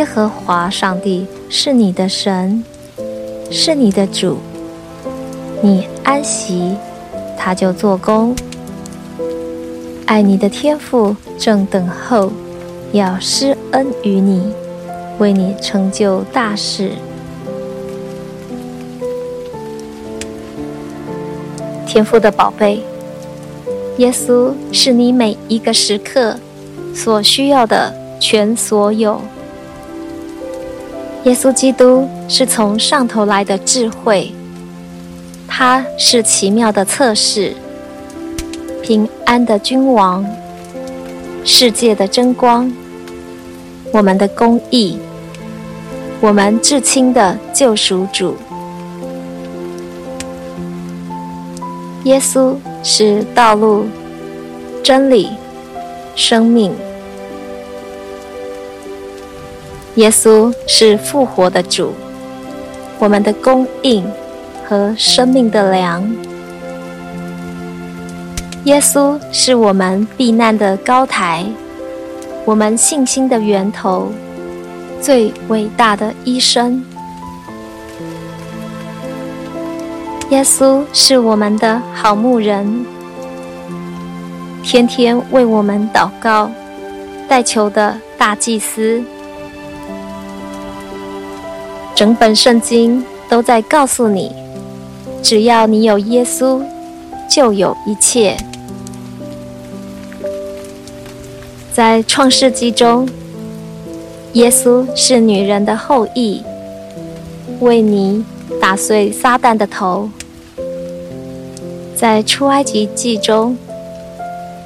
耶和华上帝是你的神，是你的主。你安息，他就做工。爱你的天父正等候，要施恩于你，为你成就大事。天父的宝贝，耶稣是你每一个时刻所需要的全所有。耶稣基督是从上头来的智慧，他是奇妙的测试，平安的君王，世界的真光，我们的公义，我们至亲的救赎主。耶稣是道路、真理、生命。耶稣是复活的主，我们的供应和生命的粮。耶稣是我们避难的高台，我们信心的源头，最伟大的医生。耶稣是我们的好牧人，天天为我们祷告、代求的大祭司。整本圣经都在告诉你，只要你有耶稣，就有一切。在创世纪中，耶稣是女人的后裔，为你打碎撒旦的头。在出埃及记中，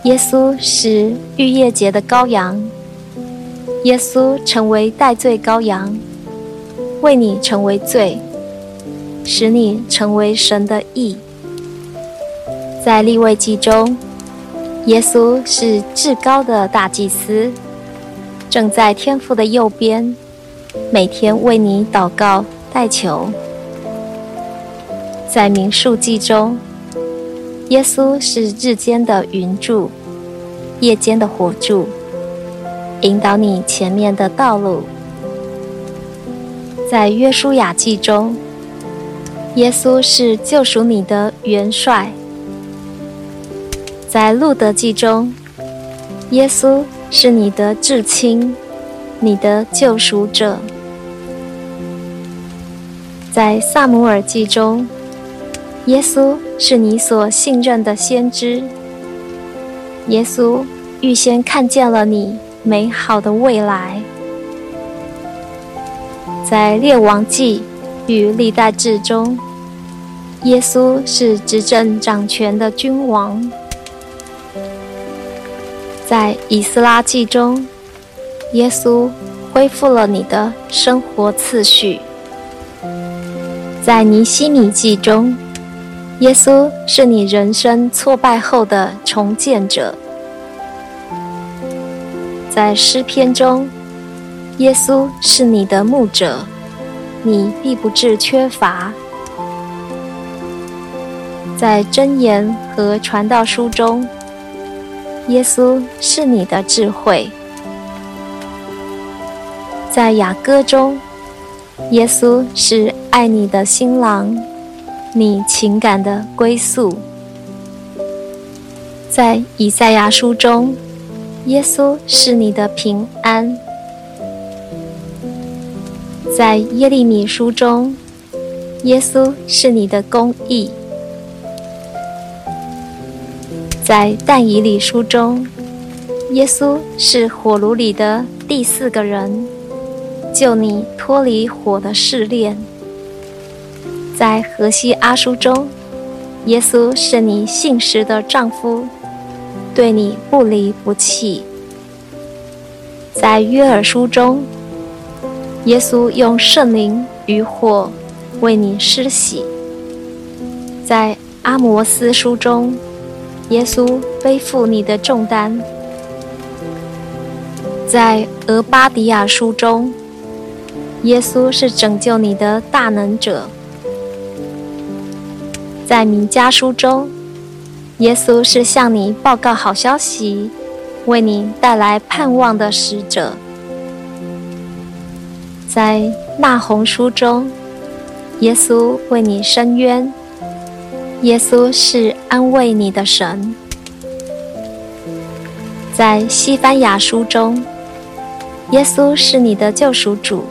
耶稣是逾越节的羔羊，耶稣成为代罪羔羊。为你成为罪，使你成为神的义。在立位记中，耶稣是至高的大祭司，正在天父的右边，每天为你祷告代求。在民数记中，耶稣是日间的云柱，夜间的火柱，引导你前面的道路。在约书亚记中，耶稣是救赎你的元帅；在路得记中，耶稣是你的至亲，你的救赎者；在撒母耳记中，耶稣是你所信任的先知。耶稣预先看见了你美好的未来。在列王记与历代志中，耶稣是执政掌权的君王。在以斯拉记中，耶稣恢复了你的生活次序。在尼希米记中，耶稣是你人生挫败后的重建者。在诗篇中，耶稣是你的牧者，你必不致缺乏。在箴言和传道书中，耶稣是你的智慧。在雅歌中，耶稣是爱你的新郎，你情感的归宿。在以赛亚书中，耶稣是你的平安。在耶利米书中，耶稣是你的公义；在但以理书中，耶稣是火炉里的第四个人，救你脱离火的试炼；在何西阿书中，耶稣是你信实的丈夫，对你不离不弃；在约珥书中，耶稣用圣灵与火为你施洗。在阿摩斯书中，耶稣背负你的重担；在俄巴底亚书中，耶稣是拯救你的大能者；在米迦书中，耶稣是向你报告好消息，为你带来盼望的使者；在那红书中，耶稣为你伸冤。耶稣是安慰你的神，在西班牙书中，耶稣是你的救赎主。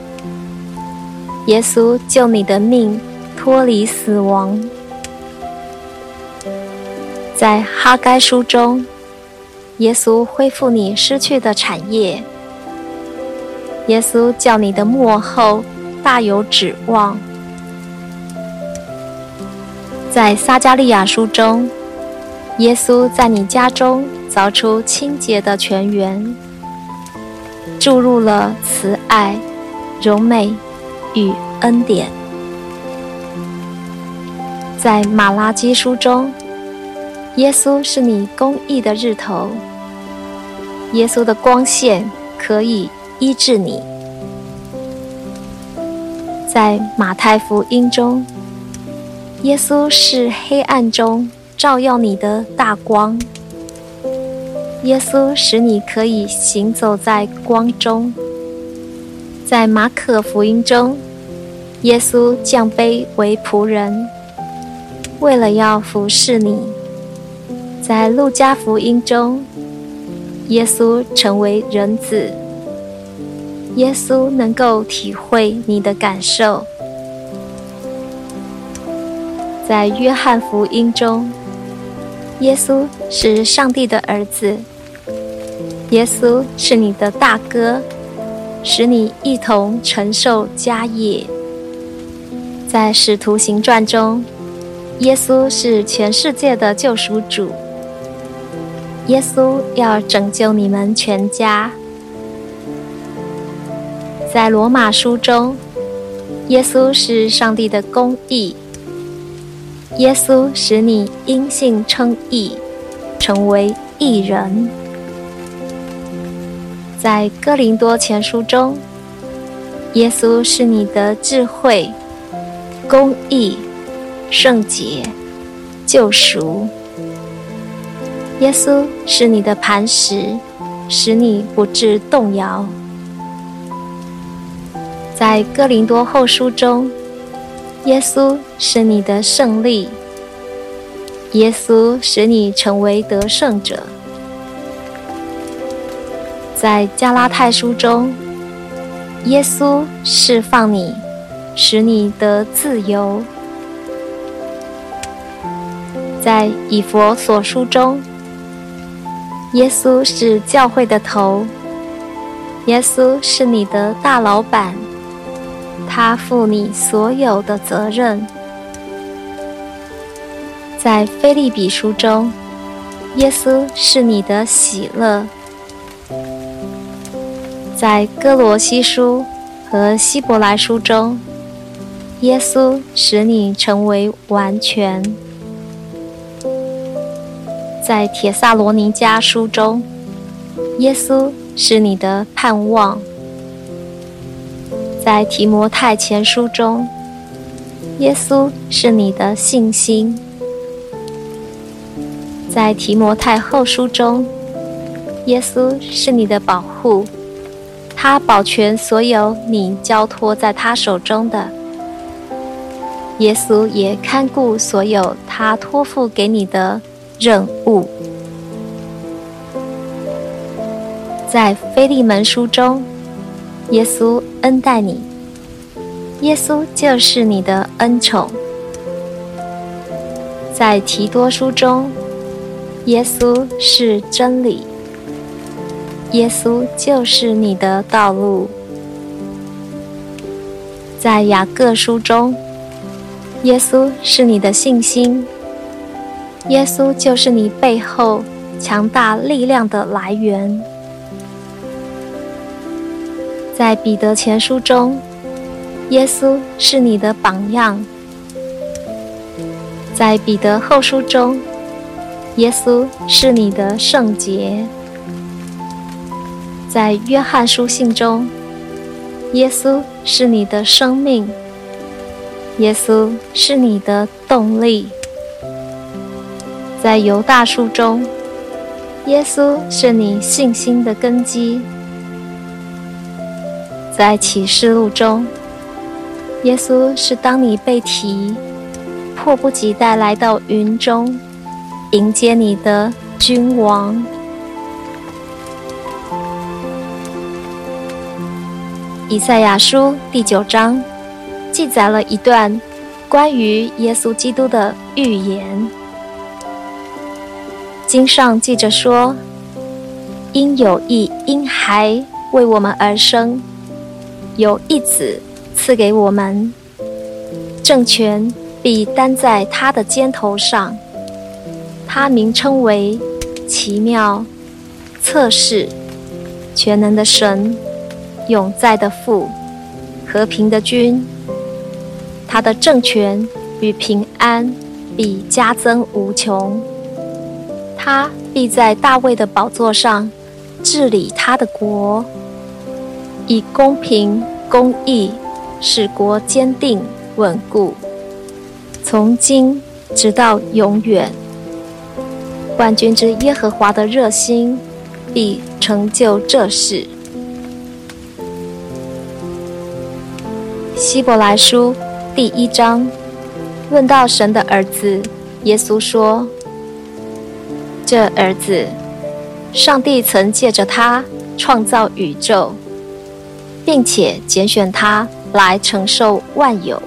耶稣救你的命，脱离死亡。在哈该书中，耶稣恢复你失去的产业。耶稣叫你的末后大有指望。在撒迦利亚书中，耶稣在你家中凿出清洁的泉源，注入了慈爱、柔美与恩典。在马拉基书中，耶稣是你公义的日头，耶稣的光线可以医治你。在马太福音中，耶稣是黑暗中照耀你的大光。耶稣使你可以行走在光中。在马可福音中，耶稣降卑为仆人，为了要服侍你。在路加福音中，耶稣成为人子。耶稣能够体会你的感受。在约翰福音中，耶稣是上帝的儿子，耶稣是你的大哥，使你一同承受家业。在使徒行传中，耶稣是全世界的救赎主，耶稣要拯救你们全家。在罗马书中，耶稣是上帝的公义。耶稣使你因信称义，成为义人。在哥林多前书中，耶稣是你的智慧、公义、圣洁、救赎。耶稣是你的磐石，使你不致动摇。在哥林多后书中，耶稣是你的胜利，耶稣使你成为得胜者。在加拉太书中，耶稣释放你，使你得自由。在以弗所书中，耶稣是教会的头，耶稣是你的大老板。他负你所有的责任。在腓立比书中，耶稣是你的喜乐。在哥罗西书和希伯来书中，耶稣使你成为完全。在帖撒罗尼迦书中，耶稣是你的盼望。在提摩太前书中，耶稣是你的信心；在提摩太后书中，耶稣是你的保护，他保全所有你交托在他手中的。耶稣也看顾所有他托付给你的任务。在腓利门书中，耶稣恩待你，耶稣就是你的恩宠。在提多书中，耶稣是真理，耶稣就是你的道路。在雅各书中，耶稣是你的信心，耶稣就是你背后强大力量的来源。在彼得前书中，耶稣是你的榜样。在彼得后书中，耶稣是你的圣洁；在约翰书信中，耶稣是你的生命，耶稣是你的动力；在犹大书中，耶稣是你信心的根基；在启示录中，耶稣是当你被提，迫不及待来到云中，迎接你的君王。以赛亚书第九章记载了一段关于耶稣基督的预言。经上记着说：“因有一婴孩为我们而生，有一子赐给我们，政权。”必担在他的肩头上，他名称为奇妙、测试、全能的神、永在的父、和平的君。他的政权与平安必加增无穷。他必在大卫的宝座上治理他的国，以公平公义使国坚定稳固。从今直到永远，万军之耶和华的热心必成就这事。希伯来书第一章论到神的儿子耶稣说：“这儿子，上帝曾借着他创造宇宙，并且拣选他来承受万有。”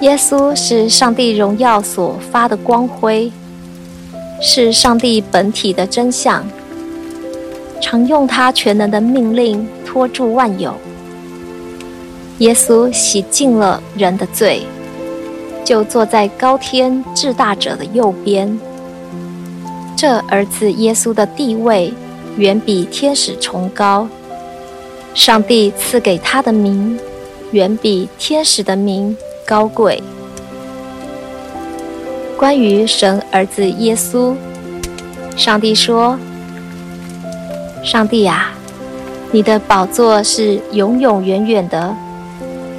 耶稣是上帝荣耀所发的光辉，是上帝本体的真相，常用他全能的命令托住万有。耶稣洗净了人的罪，就坐在高天至大者的右边。这儿子耶稣的地位远比天使崇高，上帝赐给他的名远比天使的名高贵。关于神儿子耶稣，上帝说：“上帝啊，你的宝座是永永远远的，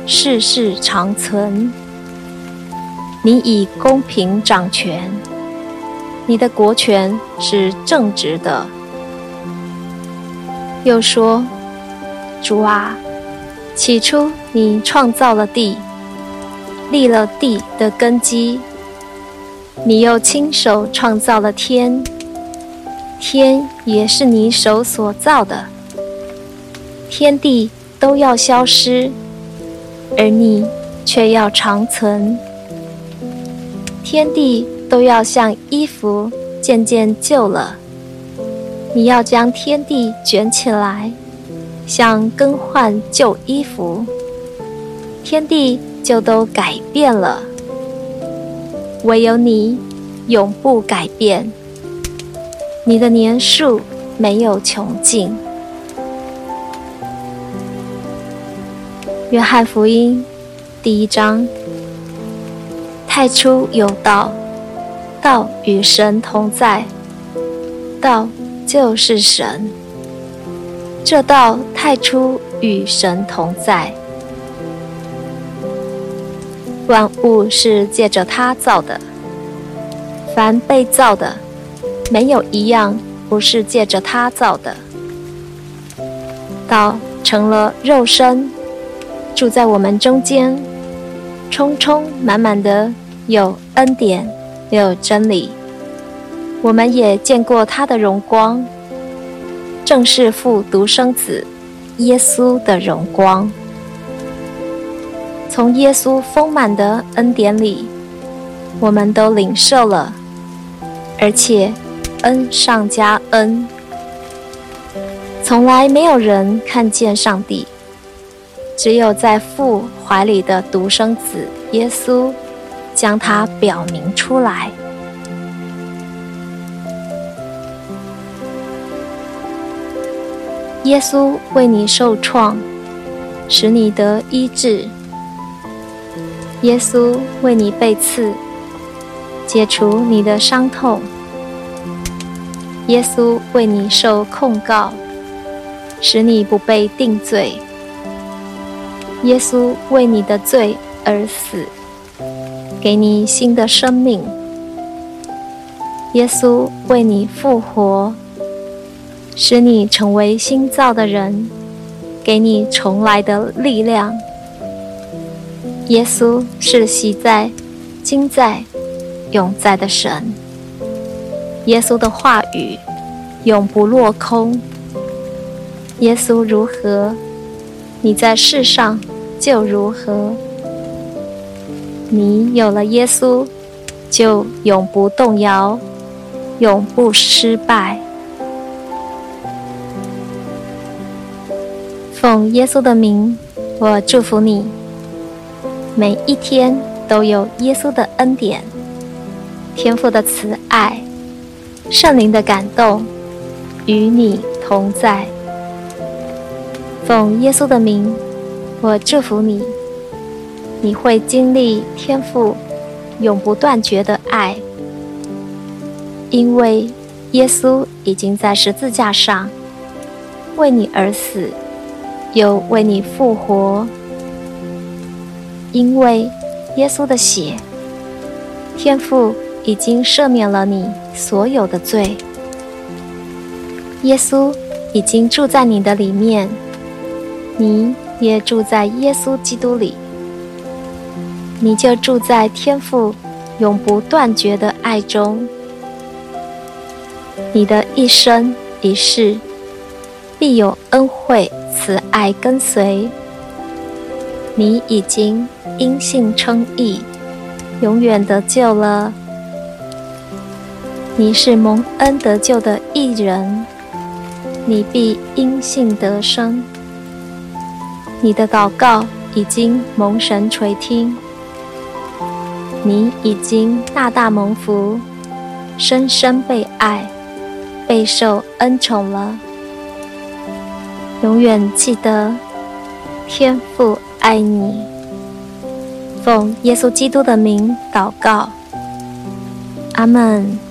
世世长存。你以公平掌权，你的国权是正直的。”又说：“主啊，起初你创造了地。”立了地的根基，你又亲手创造了天，天也是你手所造的。天地都要消失，而你却要长存。天地都要像衣服渐渐旧了，你要将天地卷起来，像更换旧衣服。天地。就都改变了，唯有你永不改变。你的年数没有穷尽。约翰福音第一章：太初有道，道与神同在，道就是神。这道太初与神同在。万物是借着他造的，凡被造的，没有一样不是借着他造的。道成了肉身，住在我们中间，充充满满的有恩典，有真理。我们也见过他的荣光，正是父独生子耶稣的荣光。从耶稣丰满的恩典里，我们都领受了，而且恩上加恩。从来没有人看见上帝，只有在父怀里的独生子耶稣，将他表明出来。耶稣为你受创，使你得医治。耶稣为你被刺，解除你的伤痛。耶稣为你受控告，使你不被定罪。耶稣为你的罪而死，给你新的生命。耶稣为你复活，使你成为新造的人，给你重来的力量。耶稣是昔在、今在、永在的神。耶稣的话语永不落空。耶稣如何，你在世上就如何。你有了耶稣，就永不动摇，永不失败。奉耶稣的名，我祝福你，每一天都有耶稣的恩典、天父的慈爱、圣灵的感动与你同在。奉耶稣的名，我祝福你。你会经历天父永不断绝的爱，因为耶稣已经在十字架上为你而死，又为你复活。因为耶稣的血，天父已经赦免了你所有的罪。耶稣已经住在你的里面，你也住在耶稣基督里。你就住在天父永不断绝的爱中，你的一生一世必有恩惠慈爱跟随。你已经因信称义，永远得救了。你是蒙恩得救的义人，你必因信得生。你的祷告已经蒙神垂听。你已经大大蒙福，深深被爱，备受恩宠了。永远记得，天父爱你。奉耶稣基督的名祷告，阿门。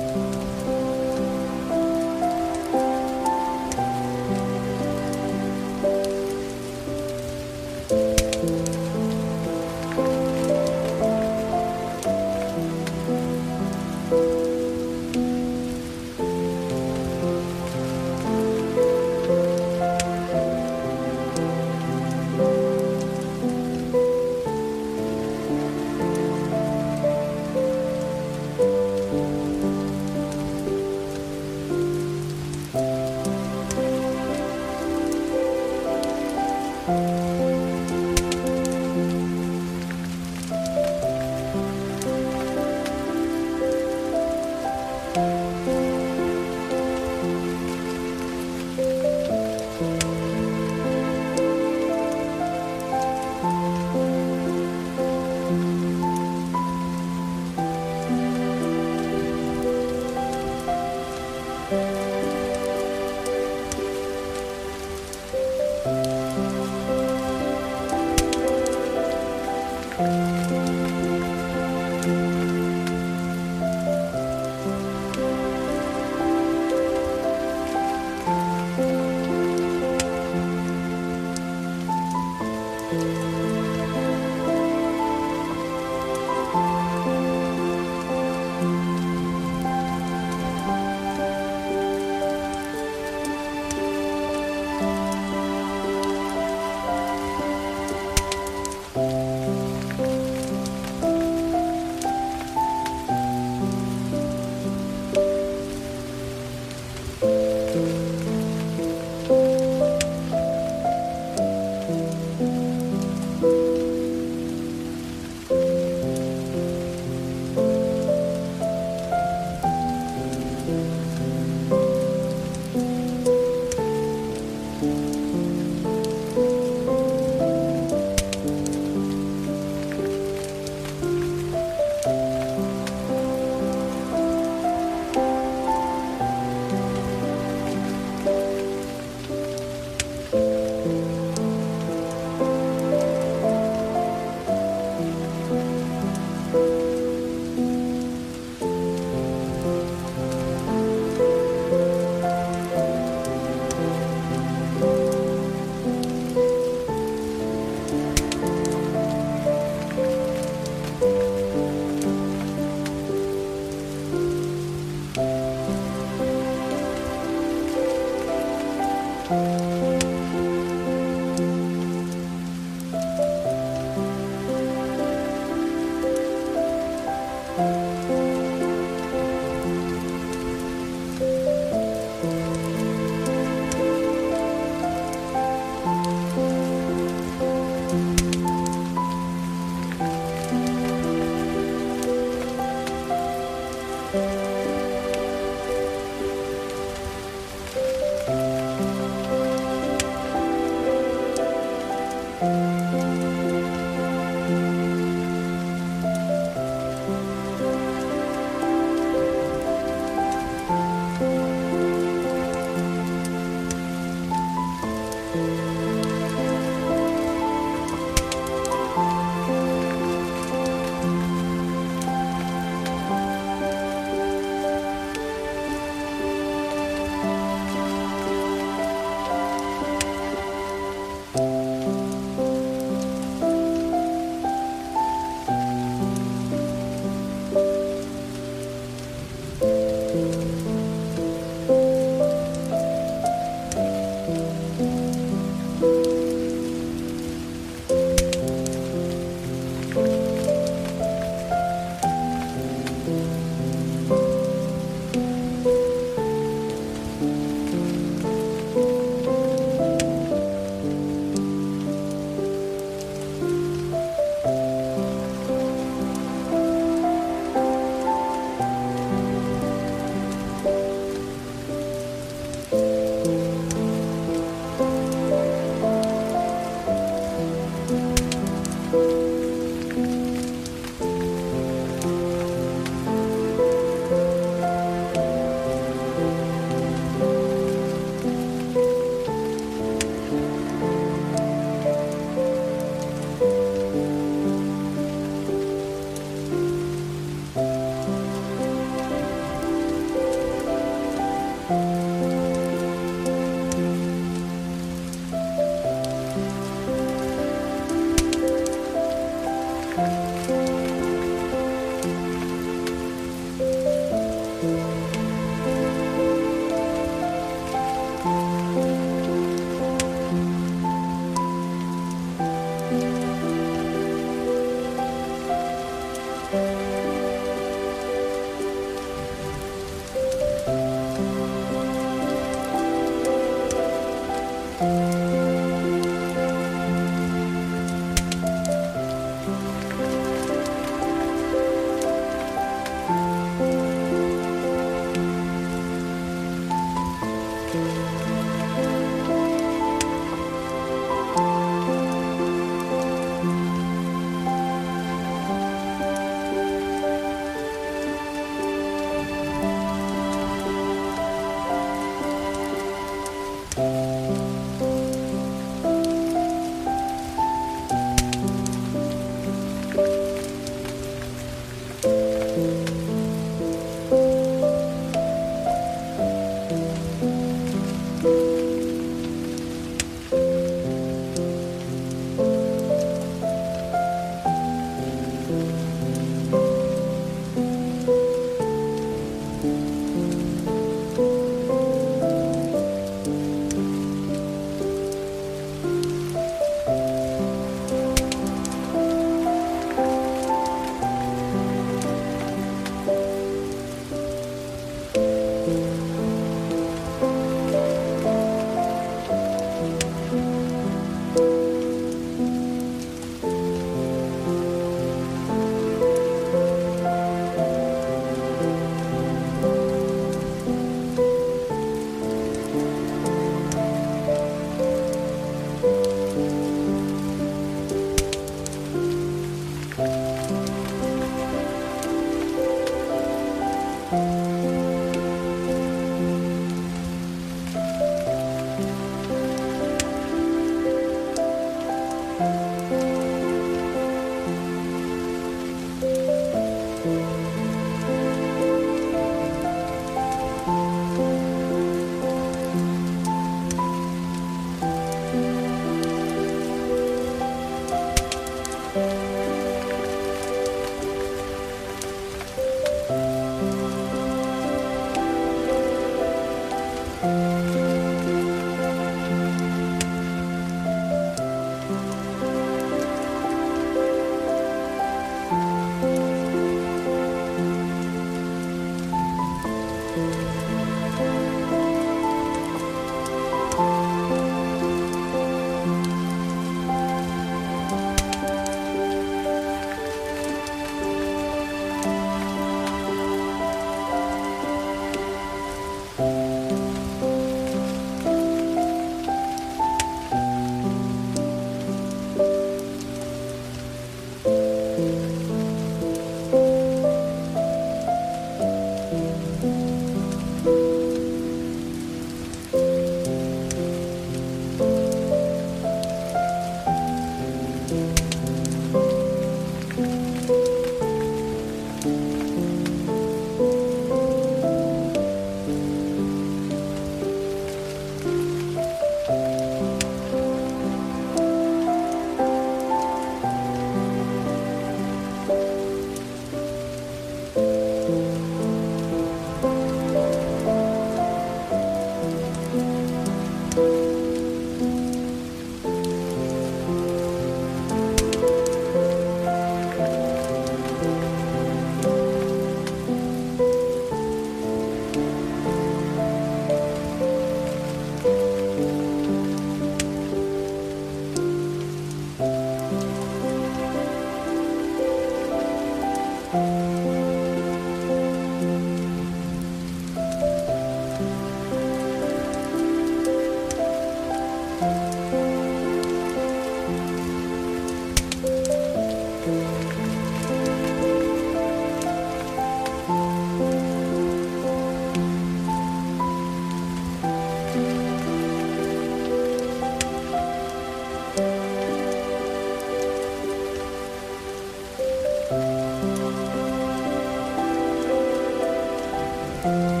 嗯。